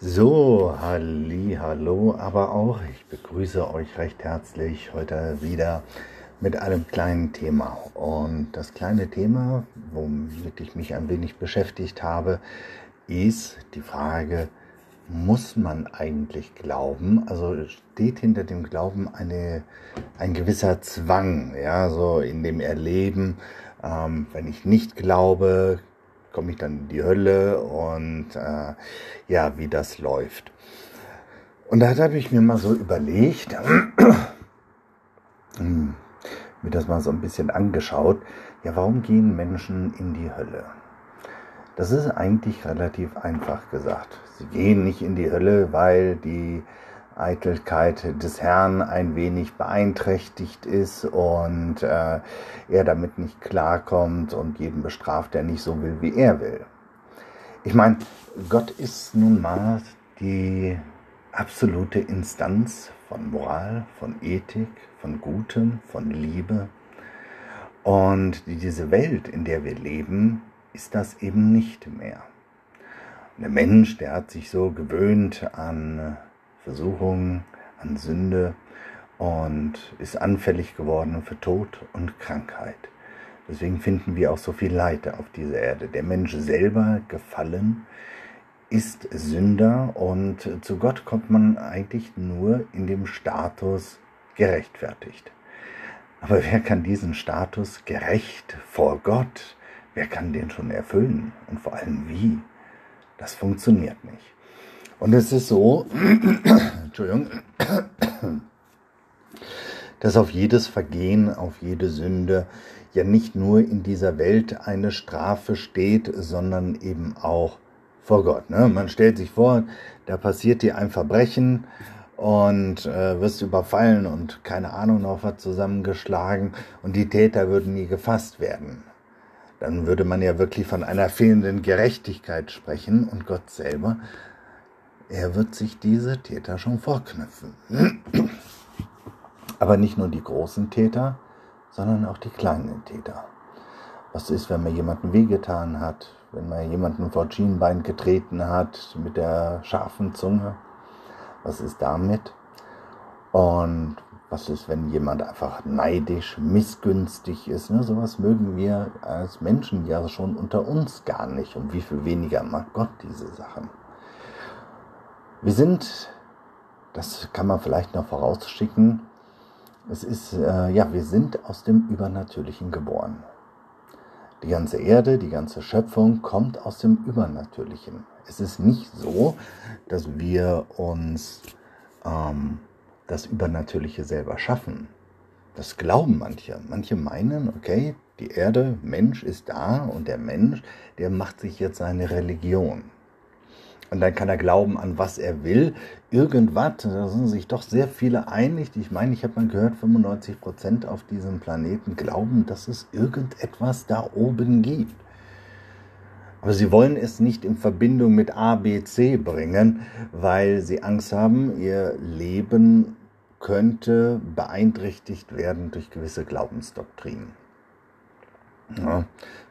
So, halli, hallo, aber auch ich begrüße euch recht herzlich heute wieder mit einem kleinen Thema. Und das kleine Thema, womit ich mich ein wenig beschäftigt habe, ist die Frage, muss man eigentlich glauben? Also steht hinter dem Glauben eine, ein gewisser Zwang, ja, so in dem Erleben, ähm, wenn ich nicht glaube, komme ich dann in die Hölle und äh, ja, wie das läuft. Und da habe ich mir mal so überlegt, hm, mir das mal so ein bisschen angeschaut, ja, warum gehen Menschen in die Hölle? Das ist eigentlich relativ einfach gesagt. Sie gehen nicht in die Hölle, weil die Eitelkeit des Herrn ein wenig beeinträchtigt ist und äh, er damit nicht klarkommt und jeden bestraft, der nicht so will, wie er will. Ich meine, Gott ist nun mal die absolute Instanz von Moral, von Ethik, von Gutem, von Liebe. Und diese Welt, in der wir leben, ist das eben nicht mehr. der Mensch, der hat sich so gewöhnt an Versuchung, an Sünde und ist anfällig geworden für Tod und Krankheit. Deswegen finden wir auch so viel Leid auf dieser Erde. Der Mensch selber gefallen ist Sünder und zu Gott kommt man eigentlich nur in dem Status gerechtfertigt. Aber wer kann diesen Status gerecht vor Gott, wer kann den schon erfüllen und vor allem wie? Das funktioniert nicht. Und es ist so, Entschuldigung, dass auf jedes Vergehen, auf jede Sünde ja nicht nur in dieser Welt eine Strafe steht, sondern eben auch vor Gott. Ne? Man stellt sich vor, da passiert dir ein Verbrechen und äh, wirst überfallen und keine Ahnung noch was zusammengeschlagen und die Täter würden nie gefasst werden. Dann würde man ja wirklich von einer fehlenden Gerechtigkeit sprechen und Gott selber er wird sich diese Täter schon vorknüpfen. Aber nicht nur die großen Täter, sondern auch die kleinen Täter. Was ist, wenn man jemanden wehgetan hat, wenn man jemanden vor Schienbein getreten hat mit der scharfen Zunge? Was ist damit? Und was ist, wenn jemand einfach neidisch, missgünstig ist? Ne? Sowas mögen wir als Menschen ja schon unter uns gar nicht. Und wie viel weniger mag Gott diese Sachen? Wir sind, das kann man vielleicht noch vorausschicken, es ist, äh, ja, wir sind aus dem Übernatürlichen geboren. Die ganze Erde, die ganze Schöpfung kommt aus dem Übernatürlichen. Es ist nicht so, dass wir uns ähm, das Übernatürliche selber schaffen. Das glauben manche. Manche meinen, okay, die Erde, Mensch ist da und der Mensch, der macht sich jetzt seine Religion. Und dann kann er glauben an was er will. Irgendwas, da sind sich doch sehr viele einig. Ich meine, ich habe mal gehört, 95 Prozent auf diesem Planeten glauben, dass es irgendetwas da oben gibt. Aber sie wollen es nicht in Verbindung mit A, B, C bringen, weil sie Angst haben, ihr Leben könnte beeinträchtigt werden durch gewisse Glaubensdoktrinen. Ja,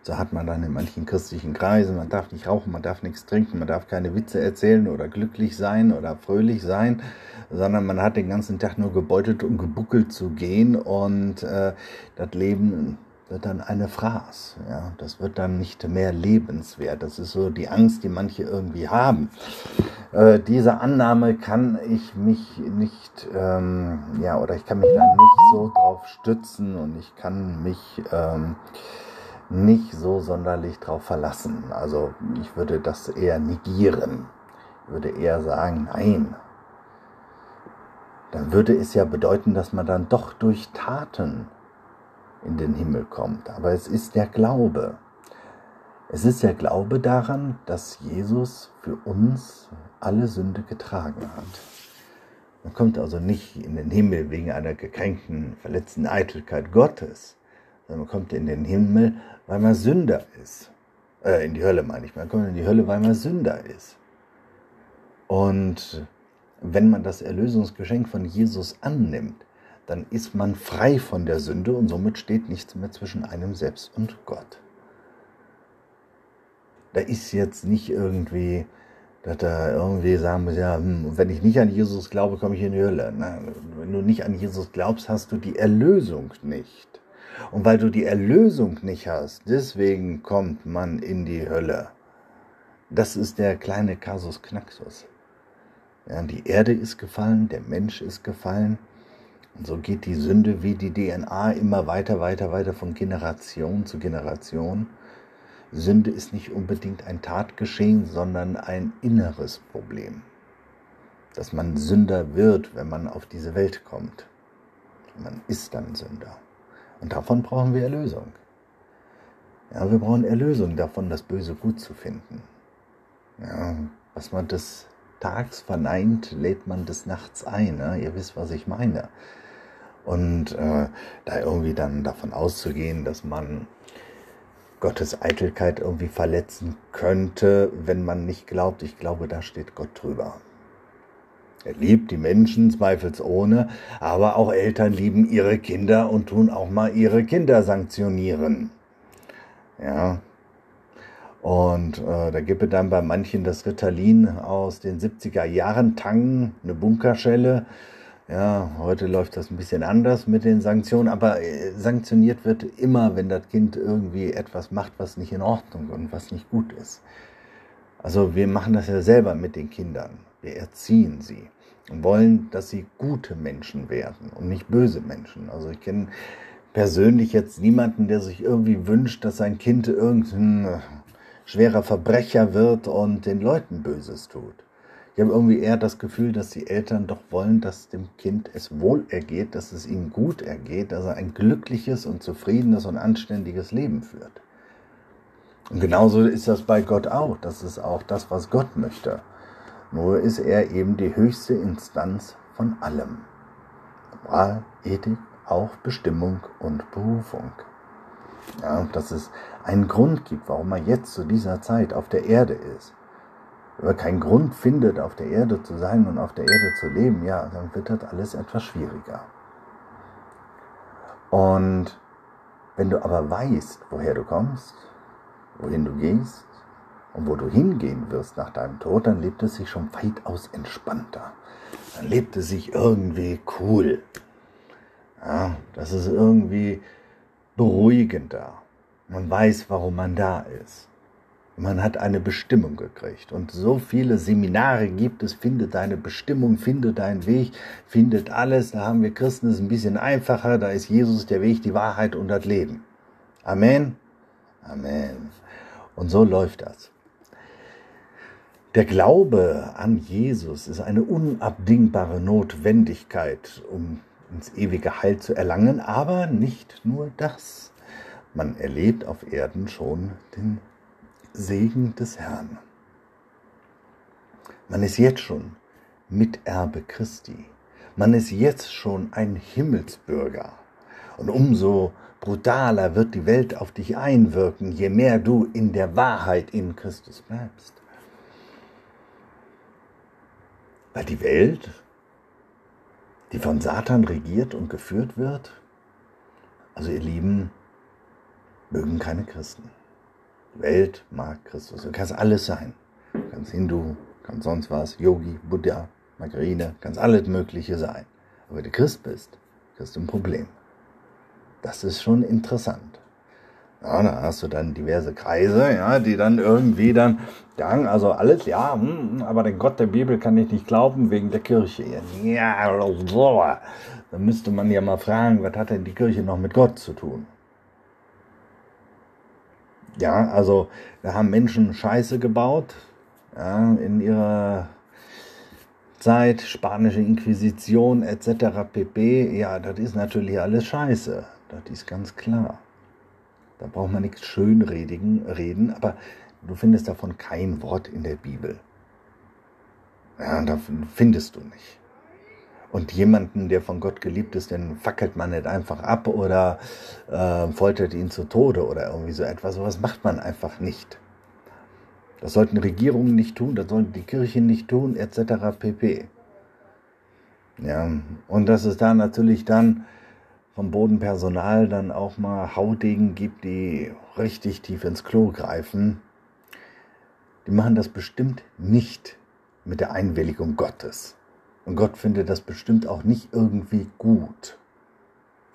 so hat man dann in manchen christlichen Kreisen, man darf nicht rauchen, man darf nichts trinken, man darf keine Witze erzählen oder glücklich sein oder fröhlich sein, sondern man hat den ganzen Tag nur gebeutelt und gebuckelt zu gehen und äh, das Leben wird dann eine Fraß. Ja? Das wird dann nicht mehr lebenswert. Das ist so die Angst, die manche irgendwie haben. Äh, diese Annahme kann ich mich nicht, ähm, ja, oder ich kann mich da nicht so drauf stützen und ich kann mich ähm, nicht so sonderlich drauf verlassen. Also ich würde das eher negieren. Ich würde eher sagen, nein. Dann würde es ja bedeuten, dass man dann doch durch Taten in den Himmel kommt. Aber es ist der Glaube. Es ist der Glaube daran, dass Jesus für uns alle Sünde getragen hat. Man kommt also nicht in den Himmel wegen einer gekränkten, verletzten Eitelkeit Gottes, man kommt in den Himmel, weil man Sünder ist. Äh, in die Hölle meine ich. Man kommt in die Hölle, weil man Sünder ist. Und wenn man das Erlösungsgeschenk von Jesus annimmt, dann ist man frei von der Sünde und somit steht nichts mehr zwischen einem selbst und Gott. Da ist jetzt nicht irgendwie dass er irgendwie sagen muss, ja, hm, wenn ich nicht an Jesus glaube, komme ich in die Hölle. Na, wenn du nicht an Jesus glaubst, hast du die Erlösung nicht. Und weil du die Erlösung nicht hast, deswegen kommt man in die Hölle. Das ist der kleine Kasus Knaxus. Ja, die Erde ist gefallen, der Mensch ist gefallen. Und so geht die Sünde wie die DNA immer weiter, weiter, weiter von Generation zu Generation. Sünde ist nicht unbedingt ein Tatgeschehen, sondern ein inneres Problem. Dass man Sünder wird, wenn man auf diese Welt kommt. Man ist dann Sünder. Und davon brauchen wir Erlösung. Ja, wir brauchen Erlösung davon, das Böse gut zu finden. Ja, was man des Tags verneint, lädt man des Nachts ein. Ne? Ihr wisst, was ich meine. Und äh, da irgendwie dann davon auszugehen, dass man Gottes Eitelkeit irgendwie verletzen könnte, wenn man nicht glaubt. Ich glaube, da steht Gott drüber. Er liebt die Menschen zweifelsohne, aber auch Eltern lieben ihre Kinder und tun auch mal ihre Kinder sanktionieren. Ja. Und äh, da gibt es dann bei manchen das Ritalin aus den 70er Jahren, Tangen, eine Bunkerschelle, ja, heute läuft das ein bisschen anders mit den Sanktionen, aber äh, sanktioniert wird immer, wenn das Kind irgendwie etwas macht, was nicht in Ordnung und was nicht gut ist. Also wir machen das ja selber mit den Kindern. Wir erziehen sie wollen, dass sie gute Menschen werden und nicht böse Menschen. Also ich kenne persönlich jetzt niemanden, der sich irgendwie wünscht, dass sein Kind irgendein äh, schwerer Verbrecher wird und den Leuten Böses tut. Ich habe irgendwie eher das Gefühl, dass die Eltern doch wollen, dass dem Kind es wohl ergeht, dass es ihm gut ergeht, dass er ein glückliches und zufriedenes und anständiges Leben führt. Und genauso ist das bei Gott auch. Das ist auch das, was Gott möchte. Nur ist er eben die höchste Instanz von allem. Moral, Ethik, auch Bestimmung und Berufung. Ja, dass es einen Grund gibt, warum er jetzt zu dieser Zeit auf der Erde ist wenn man keinen Grund findet, auf der Erde zu sein und auf der Erde zu leben, ja, dann wird das alles etwas schwieriger. Und wenn du aber weißt, woher du kommst, wohin du gehst und wo du hingehen wirst nach deinem Tod, dann lebt es sich schon weitaus entspannter. Dann lebt es sich irgendwie cool. Ja, das ist irgendwie beruhigender. Man weiß, warum man da ist. Man hat eine Bestimmung gekriegt. Und so viele Seminare gibt es, finde deine Bestimmung, finde deinen Weg, findet alles. Da haben wir Christen es ein bisschen einfacher. Da ist Jesus der Weg, die Wahrheit und das Leben. Amen. Amen. Und so läuft das. Der Glaube an Jesus ist eine unabdingbare Notwendigkeit, um ins ewige Heil zu erlangen, aber nicht nur das. Man erlebt auf Erden schon den Segen des Herrn. Man ist jetzt schon Miterbe Christi. Man ist jetzt schon ein Himmelsbürger. Und umso brutaler wird die Welt auf dich einwirken, je mehr du in der Wahrheit in Christus bleibst. Weil die Welt, die von Satan regiert und geführt wird, also ihr Lieben, mögen keine Christen. Welt mag Christus. Du kannst alles sein. Du kannst Hindu, kannst sonst was, Yogi, Buddha, Margarine, kannst alles Mögliche sein. Aber wenn du Christ bist, hast du ein Problem. Das ist schon interessant. Ja, da hast du dann diverse Kreise, ja, die dann irgendwie dann sagen, also alles, ja, hm, aber den Gott der Bibel kann ich nicht glauben wegen der Kirche. Ja, so. Dann müsste man ja mal fragen, was hat denn die Kirche noch mit Gott zu tun? Ja, also da haben Menschen Scheiße gebaut ja, in ihrer Zeit, spanische Inquisition etc. pp. Ja, das ist natürlich alles Scheiße. Das ist ganz klar. Da braucht man nichts schönredigen reden, aber du findest davon kein Wort in der Bibel. Ja, davon findest du nicht. Und jemanden, der von Gott geliebt ist, den fackelt man nicht einfach ab oder äh, foltert ihn zu Tode oder irgendwie so etwas. Sowas macht man einfach nicht. Das sollten Regierungen nicht tun, das sollten die Kirchen nicht tun, etc. pp. Ja, und dass es da natürlich dann vom Bodenpersonal dann auch mal Haudegen gibt, die richtig tief ins Klo greifen, die machen das bestimmt nicht mit der Einwilligung Gottes. Und Gott findet das bestimmt auch nicht irgendwie gut.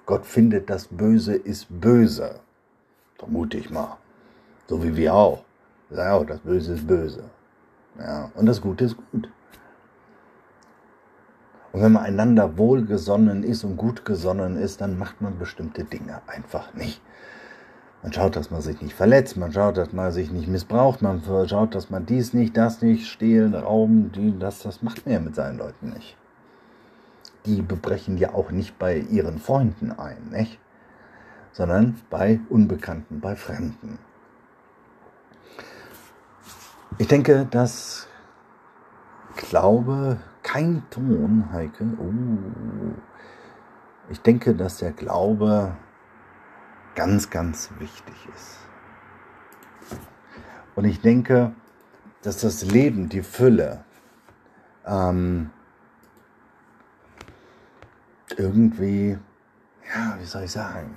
Gott findet, das Böse ist böse. Vermute ich mal. So wie wir auch. Ja, auch, das Böse ist böse. Ja, und das Gute ist gut. Und wenn man einander wohlgesonnen ist und gut gesonnen ist, dann macht man bestimmte Dinge einfach nicht. Man schaut, dass man sich nicht verletzt, man schaut, dass man sich nicht missbraucht, man schaut, dass man dies nicht, das nicht, stehlen, rauben, die, das, das macht man ja mit seinen Leuten nicht. Die bebrechen ja auch nicht bei ihren Freunden ein, nicht? Sondern bei Unbekannten, bei Fremden. Ich denke, dass Glaube kein Ton, Heike. Oh. Ich denke, dass der Glaube ganz, ganz wichtig ist. Und ich denke, dass das Leben, die Fülle, ähm, irgendwie, ja, wie soll ich sagen,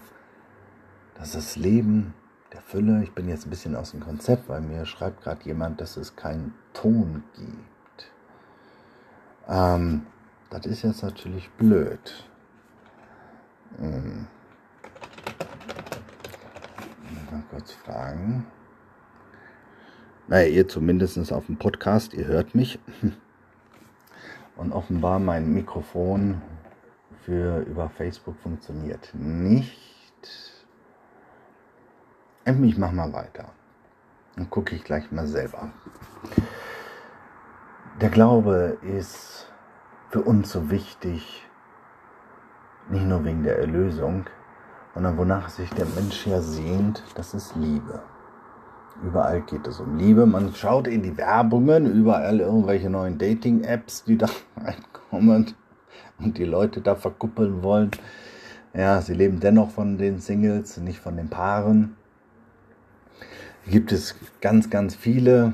dass das Leben der Fülle, ich bin jetzt ein bisschen aus dem Konzept, weil mir schreibt gerade jemand, dass es keinen Ton gibt. Ähm, das ist jetzt natürlich blöd. Hm mal kurz fragen. Naja, ihr zumindest auf dem Podcast, ihr hört mich. Und offenbar mein Mikrofon für über Facebook funktioniert nicht. Ich mach mal weiter. Dann gucke ich gleich mal selber. Der Glaube ist für uns so wichtig, nicht nur wegen der Erlösung, sondern wonach sich der Mensch ja sehnt, das ist Liebe. Überall geht es um Liebe. Man schaut in die Werbungen, überall irgendwelche neuen Dating-Apps, die da reinkommen und die Leute da verkuppeln wollen. Ja, sie leben dennoch von den Singles, nicht von den Paaren. Gibt es ganz, ganz viele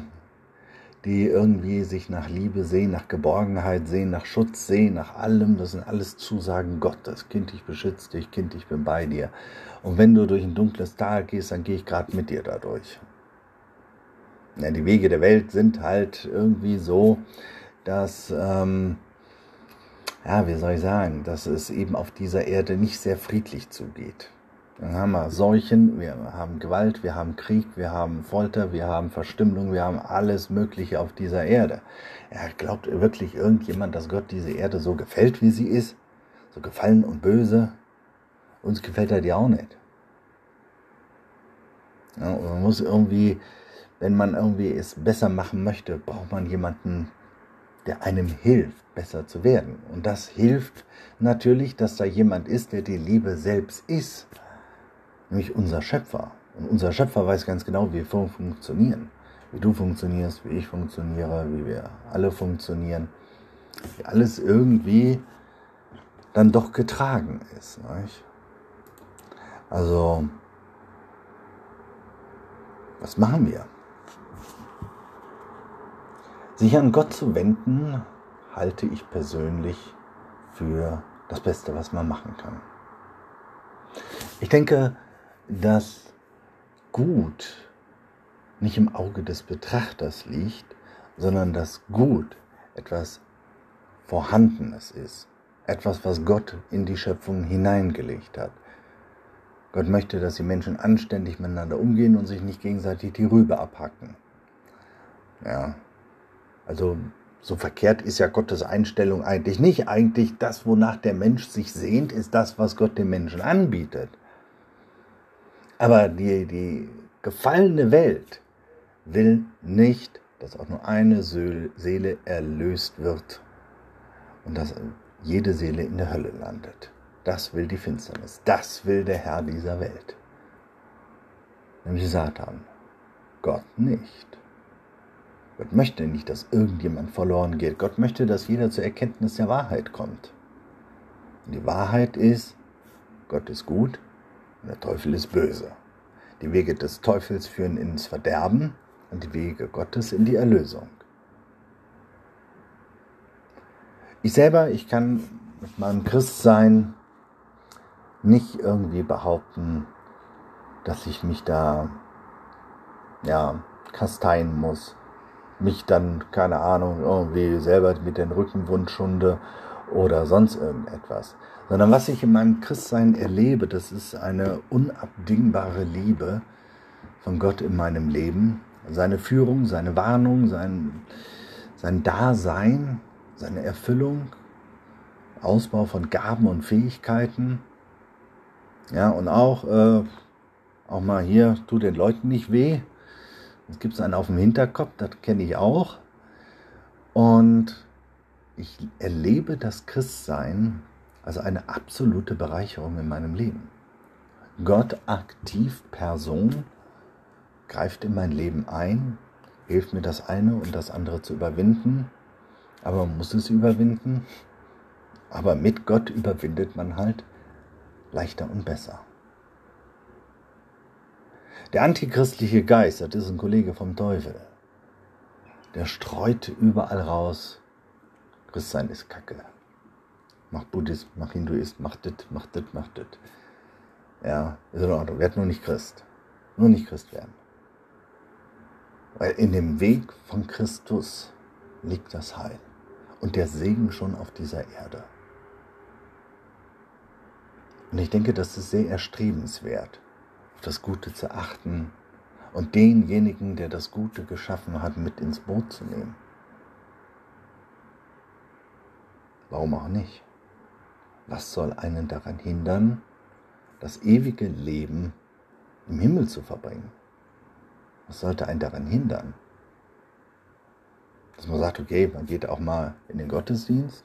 die irgendwie sich nach Liebe sehen, nach Geborgenheit sehen, nach Schutz sehen, nach allem. Das sind alles Zusagen Gottes. Kind, ich beschütze dich, Kind, ich bin bei dir. Und wenn du durch ein dunkles Tal gehst, dann gehe ich gerade mit dir dadurch. Ja, die Wege der Welt sind halt irgendwie so, dass, ähm, ja, wie soll ich sagen, dass es eben auf dieser Erde nicht sehr friedlich zugeht. Dann haben wir Seuchen, wir haben Gewalt, wir haben Krieg, wir haben Folter, wir haben Verstümmelung, wir haben alles Mögliche auf dieser Erde. Ja, glaubt wirklich irgendjemand, dass Gott diese Erde so gefällt, wie sie ist? So gefallen und böse? Uns gefällt er die auch nicht. Ja, man muss irgendwie, wenn man irgendwie es besser machen möchte, braucht man jemanden, der einem hilft, besser zu werden. Und das hilft natürlich, dass da jemand ist, der die Liebe selbst ist nämlich unser Schöpfer. Und unser Schöpfer weiß ganz genau, wie wir funktionieren. Wie du funktionierst, wie ich funktioniere, wie wir alle funktionieren. Wie alles irgendwie dann doch getragen ist. Nicht? Also, was machen wir? Sich an Gott zu wenden, halte ich persönlich für das Beste, was man machen kann. Ich denke, dass Gut nicht im Auge des Betrachters liegt, sondern dass Gut etwas Vorhandenes ist, etwas, was Gott in die Schöpfung hineingelegt hat. Gott möchte, dass die Menschen anständig miteinander umgehen und sich nicht gegenseitig die Rübe abhacken. Ja, also so verkehrt ist ja Gottes Einstellung eigentlich nicht. Eigentlich das, wonach der Mensch sich sehnt, ist das, was Gott dem Menschen anbietet. Aber die, die gefallene Welt will nicht, dass auch nur eine Seele erlöst wird und dass jede Seele in der Hölle landet. Das will die Finsternis. Das will der Herr dieser Welt. Nämlich Satan. Gott nicht. Gott möchte nicht, dass irgendjemand verloren geht. Gott möchte, dass jeder zur Erkenntnis der Wahrheit kommt. Und die Wahrheit ist, Gott ist gut der Teufel ist böse. Die Wege des Teufels führen ins Verderben und die Wege Gottes in die Erlösung. Ich selber, ich kann mit meinem Christsein nicht irgendwie behaupten, dass ich mich da ja kasteien muss mich dann, keine Ahnung, irgendwie selber mit den Rücken wundschunde oder sonst irgendetwas. Sondern was ich in meinem Christsein erlebe, das ist eine unabdingbare Liebe von Gott in meinem Leben. Seine Führung, seine Warnung, sein, sein Dasein, seine Erfüllung, Ausbau von Gaben und Fähigkeiten. Ja, und auch, äh, auch mal hier, tut den Leuten nicht weh. Es gibt einen auf dem Hinterkopf, das kenne ich auch. Und ich erlebe das Christsein als eine absolute Bereicherung in meinem Leben. Gott aktiv Person greift in mein Leben ein, hilft mir das eine und das andere zu überwinden, aber man muss es überwinden. Aber mit Gott überwindet man halt leichter und besser. Der antichristliche Geist, das ist ein Kollege vom Teufel, der streut überall raus, Christsein ist Kacke. Mach Buddhist, mach Hinduist, mach dit, mach dit, mach dit. Ja, ist in Ordnung, werd nur nicht Christ. Nur nicht Christ werden. Weil in dem Weg von Christus liegt das Heil und der Segen schon auf dieser Erde. Und ich denke, das ist sehr erstrebenswert, auf das Gute zu achten und denjenigen, der das Gute geschaffen hat, mit ins Boot zu nehmen. Warum auch nicht? Was soll einen daran hindern, das ewige Leben im Himmel zu verbringen? Was sollte einen daran hindern? Dass man sagt, okay, man geht auch mal in den Gottesdienst,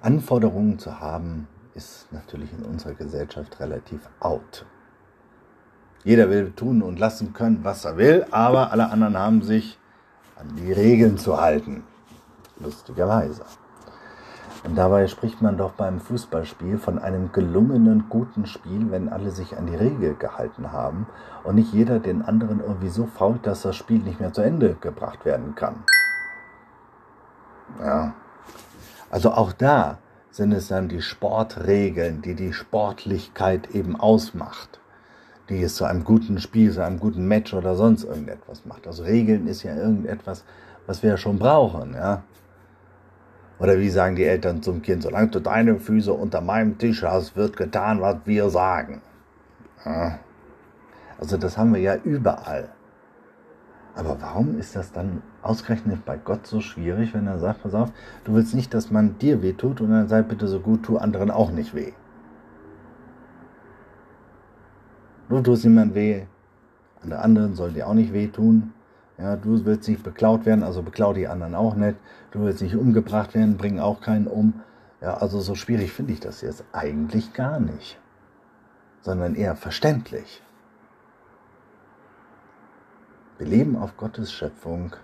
Anforderungen zu haben, ist natürlich in unserer Gesellschaft relativ out. Jeder will tun und lassen können, was er will, aber alle anderen haben sich an die Regeln zu halten. Lustigerweise. Und dabei spricht man doch beim Fußballspiel von einem gelungenen, guten Spiel, wenn alle sich an die Regel gehalten haben und nicht jeder den anderen irgendwie so fault, dass das Spiel nicht mehr zu Ende gebracht werden kann. Ja, also auch da sind es dann die Sportregeln, die die Sportlichkeit eben ausmacht, die es zu einem guten Spiel, zu einem guten Match oder sonst irgendetwas macht. Also Regeln ist ja irgendetwas, was wir ja schon brauchen, ja. Oder wie sagen die Eltern zum Kind, solange du deine Füße unter meinem Tisch hast, wird getan, was wir sagen. Ja. Also das haben wir ja überall. Aber warum ist das dann ausgerechnet bei Gott so schwierig, wenn er sagt, pass auf, du willst nicht, dass man dir weh tut und dann sei bitte so gut, tu anderen auch nicht weh. Du tust niemand weh, und der anderen soll dir auch nicht weh tun. Ja, du willst nicht beklaut werden, also beklau die anderen auch nicht. Du willst nicht umgebracht werden, bring auch keinen um. Ja, also so schwierig finde ich das jetzt eigentlich gar nicht, sondern eher verständlich. Wir leben auf Gottes Schöpfung.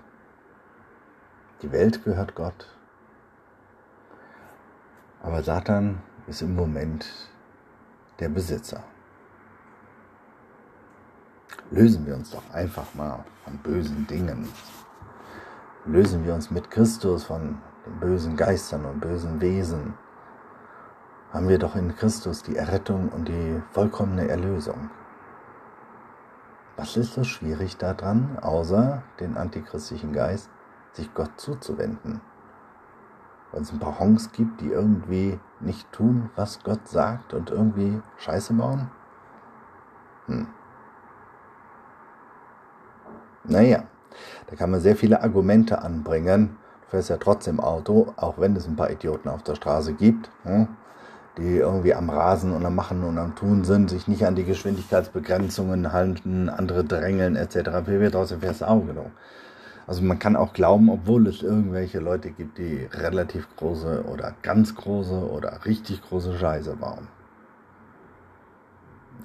Die Welt gehört Gott. Aber Satan ist im Moment der Besitzer. Lösen wir uns doch einfach mal von bösen Dingen. Lösen wir uns mit Christus von den bösen Geistern und bösen Wesen. Haben wir doch in Christus die Errettung und die vollkommene Erlösung. Was ist so schwierig daran, außer den antichristlichen Geist, sich Gott zuzuwenden? Weil es ein paar Honks gibt, die irgendwie nicht tun, was Gott sagt und irgendwie Scheiße bauen? Hm. Naja, da kann man sehr viele Argumente anbringen. Du fährst ja trotzdem Auto, auch wenn es ein paar Idioten auf der Straße gibt. Hm? die irgendwie am Rasen und am Machen und am Tun sind, sich nicht an die Geschwindigkeitsbegrenzungen halten, andere drängeln etc. pp. Trotzdem fährst du auch genug. Also man kann auch glauben, obwohl es irgendwelche Leute gibt, die relativ große oder ganz große oder richtig große Scheiße bauen.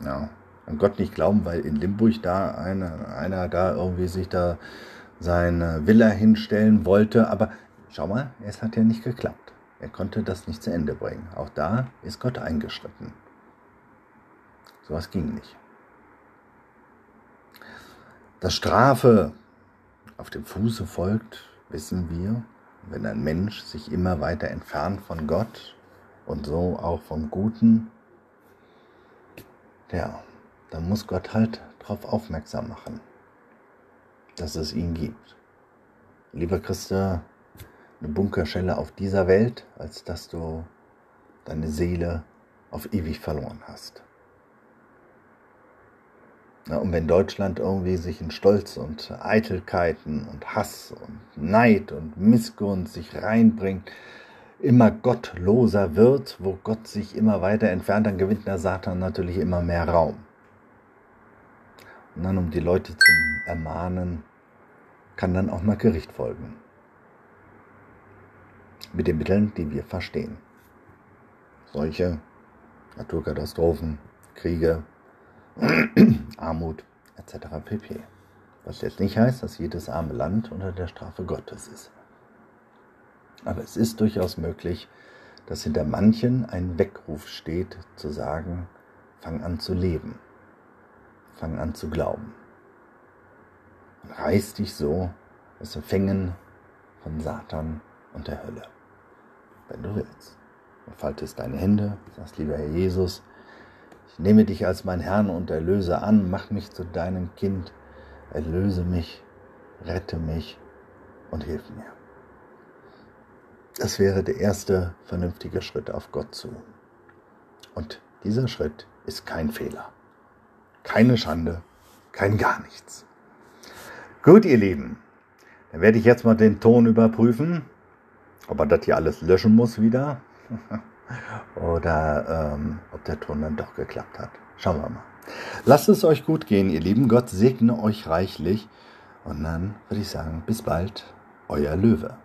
Ja, an Gott nicht glauben, weil in Limburg da einer, einer da irgendwie sich da seine Villa hinstellen wollte, aber schau mal, es hat ja nicht geklappt. Er konnte das nicht zu Ende bringen. Auch da ist Gott eingeschritten. Sowas ging nicht. Dass Strafe auf dem Fuße folgt, wissen wir, wenn ein Mensch sich immer weiter entfernt von Gott und so auch vom Guten, ja, dann muss Gott halt darauf aufmerksam machen. dass es ihn gibt. Lieber Christa, eine Bunkerschelle auf dieser Welt, als dass du deine Seele auf ewig verloren hast. Ja, und wenn Deutschland irgendwie sich in Stolz und Eitelkeiten und Hass und Neid und Missgunst sich reinbringt, immer gottloser wird, wo Gott sich immer weiter entfernt, dann gewinnt der Satan natürlich immer mehr Raum. Und dann, um die Leute zu ermahnen, kann dann auch mal Gericht folgen. Mit den Mitteln, die wir verstehen. Seuche, Naturkatastrophen, Kriege, Armut etc. pp. Was jetzt nicht heißt, dass jedes arme Land unter der Strafe Gottes ist. Aber es ist durchaus möglich, dass hinter manchen ein Weckruf steht, zu sagen, fang an zu leben, fang an zu glauben. Und reiß dich so aus den Fängen von Satan und der Hölle, wenn du willst. Und faltest deine Hände, sagst, lieber Herr Jesus, ich nehme dich als mein Herrn und Erlöser an, mach mich zu deinem Kind, erlöse mich, rette mich und hilf mir. Das wäre der erste vernünftige Schritt auf Gott zu. Und dieser Schritt ist kein Fehler. Keine Schande, kein gar nichts. Gut, ihr Lieben, dann werde ich jetzt mal den Ton überprüfen, ob er das hier alles löschen muss wieder. oder ähm, ob der Ton dann doch geklappt hat. Schauen wir mal. Lasst es euch gut gehen, ihr Lieben. Gott segne euch reichlich. Und dann würde ich sagen, bis bald, euer Löwe.